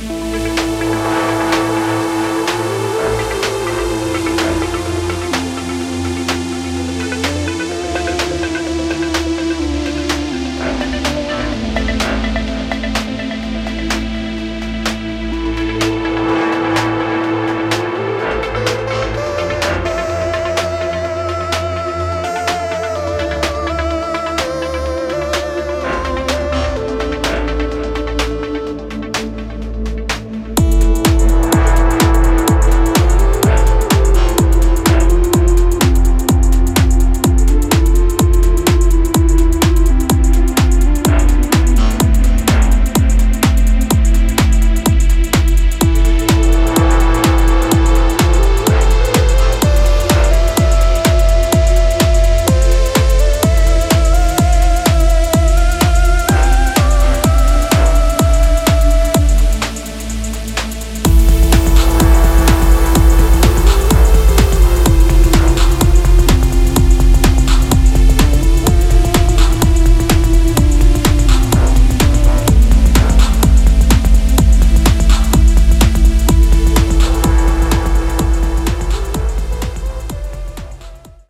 Bye.